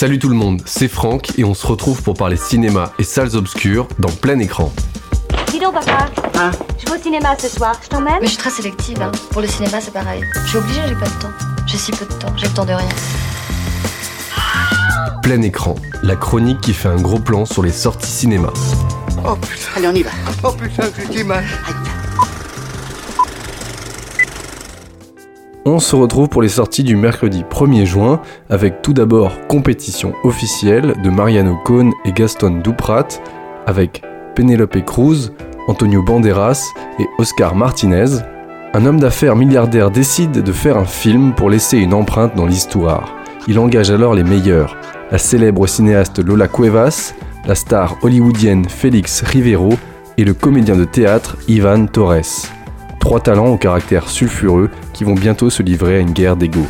Salut tout le monde, c'est Franck et on se retrouve pour parler cinéma et salles obscures dans plein écran. Dis donc, papa. Hein Je vais au cinéma ce soir. Je t'emmène Mais je suis très sélective. hein. Pour le cinéma, c'est pareil. Je suis obligée, j'ai pas de temps. J'ai si peu de temps. J'ai le temps de rien. Plein écran, la chronique qui fait un gros plan sur les sorties cinéma. Oh putain, allez on y va. Oh putain, j'ai mal. Aïe. On se retrouve pour les sorties du mercredi 1er juin avec tout d'abord Compétition officielle de Mariano Cohn et Gaston Duprat avec Penelope Cruz, Antonio Banderas et Oscar Martinez. Un homme d'affaires milliardaire décide de faire un film pour laisser une empreinte dans l'histoire. Il engage alors les meilleurs, la célèbre cinéaste Lola Cuevas, la star hollywoodienne Félix Rivero et le comédien de théâtre Ivan Torres. Trois talents au caractère sulfureux qui vont bientôt se livrer à une guerre d'ego.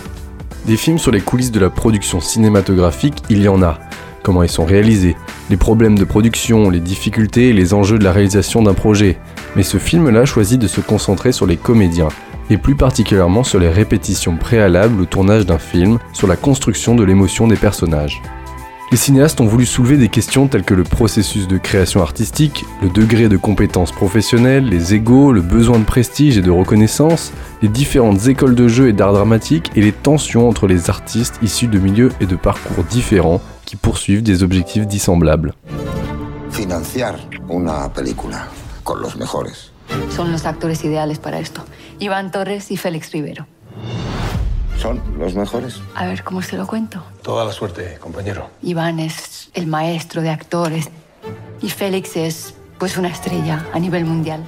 Des films sur les coulisses de la production cinématographique, il y en a. Comment ils sont réalisés, les problèmes de production, les difficultés et les enjeux de la réalisation d'un projet. Mais ce film-là choisit de se concentrer sur les comédiens, et plus particulièrement sur les répétitions préalables au tournage d'un film, sur la construction de l'émotion des personnages. Les cinéastes ont voulu soulever des questions telles que le processus de création artistique, le degré de compétence professionnelle, les égaux, le besoin de prestige et de reconnaissance, les différentes écoles de jeu et d'art dramatique et les tensions entre les artistes issus de milieux et de parcours différents qui poursuivent des objectifs dissemblables. financiar una película con los mejores. Son los actores ideales para esto. Iván Torres y Félix Rivero. ¿Son los mejores? A ver, ¿cómo se lo cuento? Toda la suerte, compañero. Iván es el maestro de actores y Félix es, pues, una estrella a nivel mundial.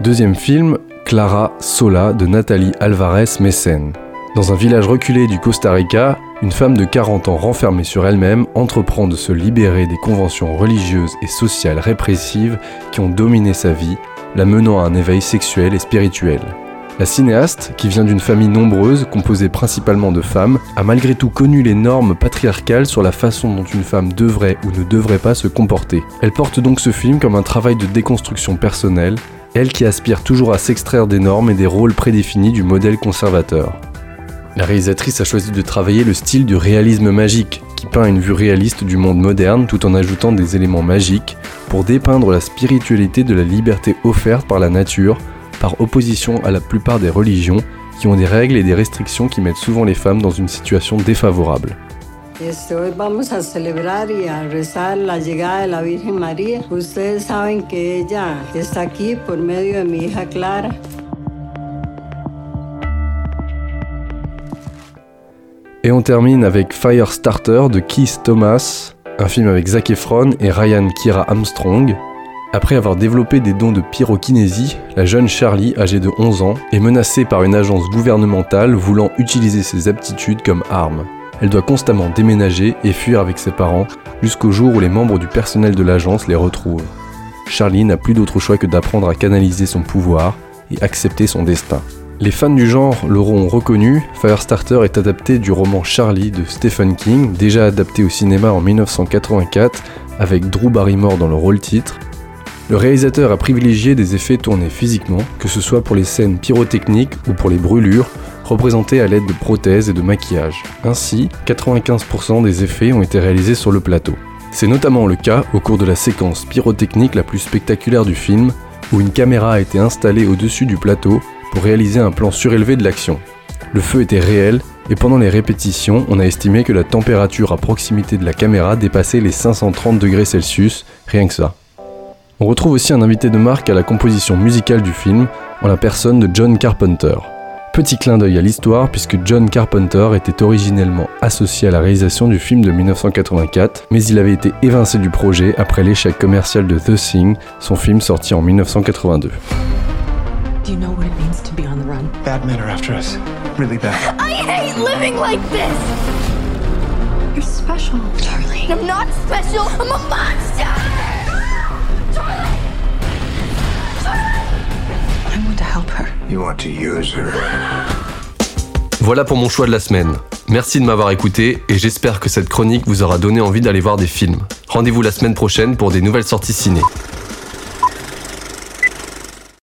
Deuxième film, Clara Sola de Nathalie Alvarez Messen. Dans un village reculé du Costa Rica, une femme de 40 ans renfermée sur elle-même entreprend de se libérer des conventions religieuses et sociales répressives qui ont dominé sa vie, la menant à un éveil sexuel et spirituel. La cinéaste, qui vient d'une famille nombreuse, composée principalement de femmes, a malgré tout connu les normes patriarcales sur la façon dont une femme devrait ou ne devrait pas se comporter. Elle porte donc ce film comme un travail de déconstruction personnelle, elle qui aspire toujours à s'extraire des normes et des rôles prédéfinis du modèle conservateur. La réalisatrice a choisi de travailler le style du réalisme magique, qui peint une vue réaliste du monde moderne tout en ajoutant des éléments magiques pour dépeindre la spiritualité de la liberté offerte par la nature, par opposition à la plupart des religions qui ont des règles et des restrictions qui mettent souvent les femmes dans une situation défavorable. Et on termine avec Firestarter de Keith Thomas, un film avec Zac Efron et Ryan Kira Armstrong. Après avoir développé des dons de pyrokinésie, la jeune Charlie, âgée de 11 ans, est menacée par une agence gouvernementale voulant utiliser ses aptitudes comme arme. Elle doit constamment déménager et fuir avec ses parents jusqu'au jour où les membres du personnel de l'agence les retrouvent. Charlie n'a plus d'autre choix que d'apprendre à canaliser son pouvoir et accepter son destin. Les fans du genre l'auront reconnu, Firestarter est adapté du roman Charlie de Stephen King, déjà adapté au cinéma en 1984 avec Drew Barrymore dans le rôle titre. Le réalisateur a privilégié des effets tournés physiquement, que ce soit pour les scènes pyrotechniques ou pour les brûlures, représentées à l'aide de prothèses et de maquillage. Ainsi, 95% des effets ont été réalisés sur le plateau. C'est notamment le cas au cours de la séquence pyrotechnique la plus spectaculaire du film, où une caméra a été installée au-dessus du plateau pour réaliser un plan surélevé de l'action. Le feu était réel et pendant les répétitions, on a estimé que la température à proximité de la caméra dépassait les 530 degrés Celsius, rien que ça. On retrouve aussi un invité de marque à la composition musicale du film, en la personne de John Carpenter. Petit clin d'œil à l'histoire puisque John Carpenter était originellement associé à la réalisation du film de 1984, mais il avait été évincé du projet après l'échec commercial de The Thing, son film sorti en 1982. Do you know what it means to be on the run? Bad men are after us. Really bad. I hate living like this! You're special. Charlie. I'm not special. I'm a monster! Voilà pour mon choix de la semaine. Merci de m'avoir écouté et j'espère que cette chronique vous aura donné envie d'aller voir des films. Rendez-vous la semaine prochaine pour des nouvelles sorties ciné.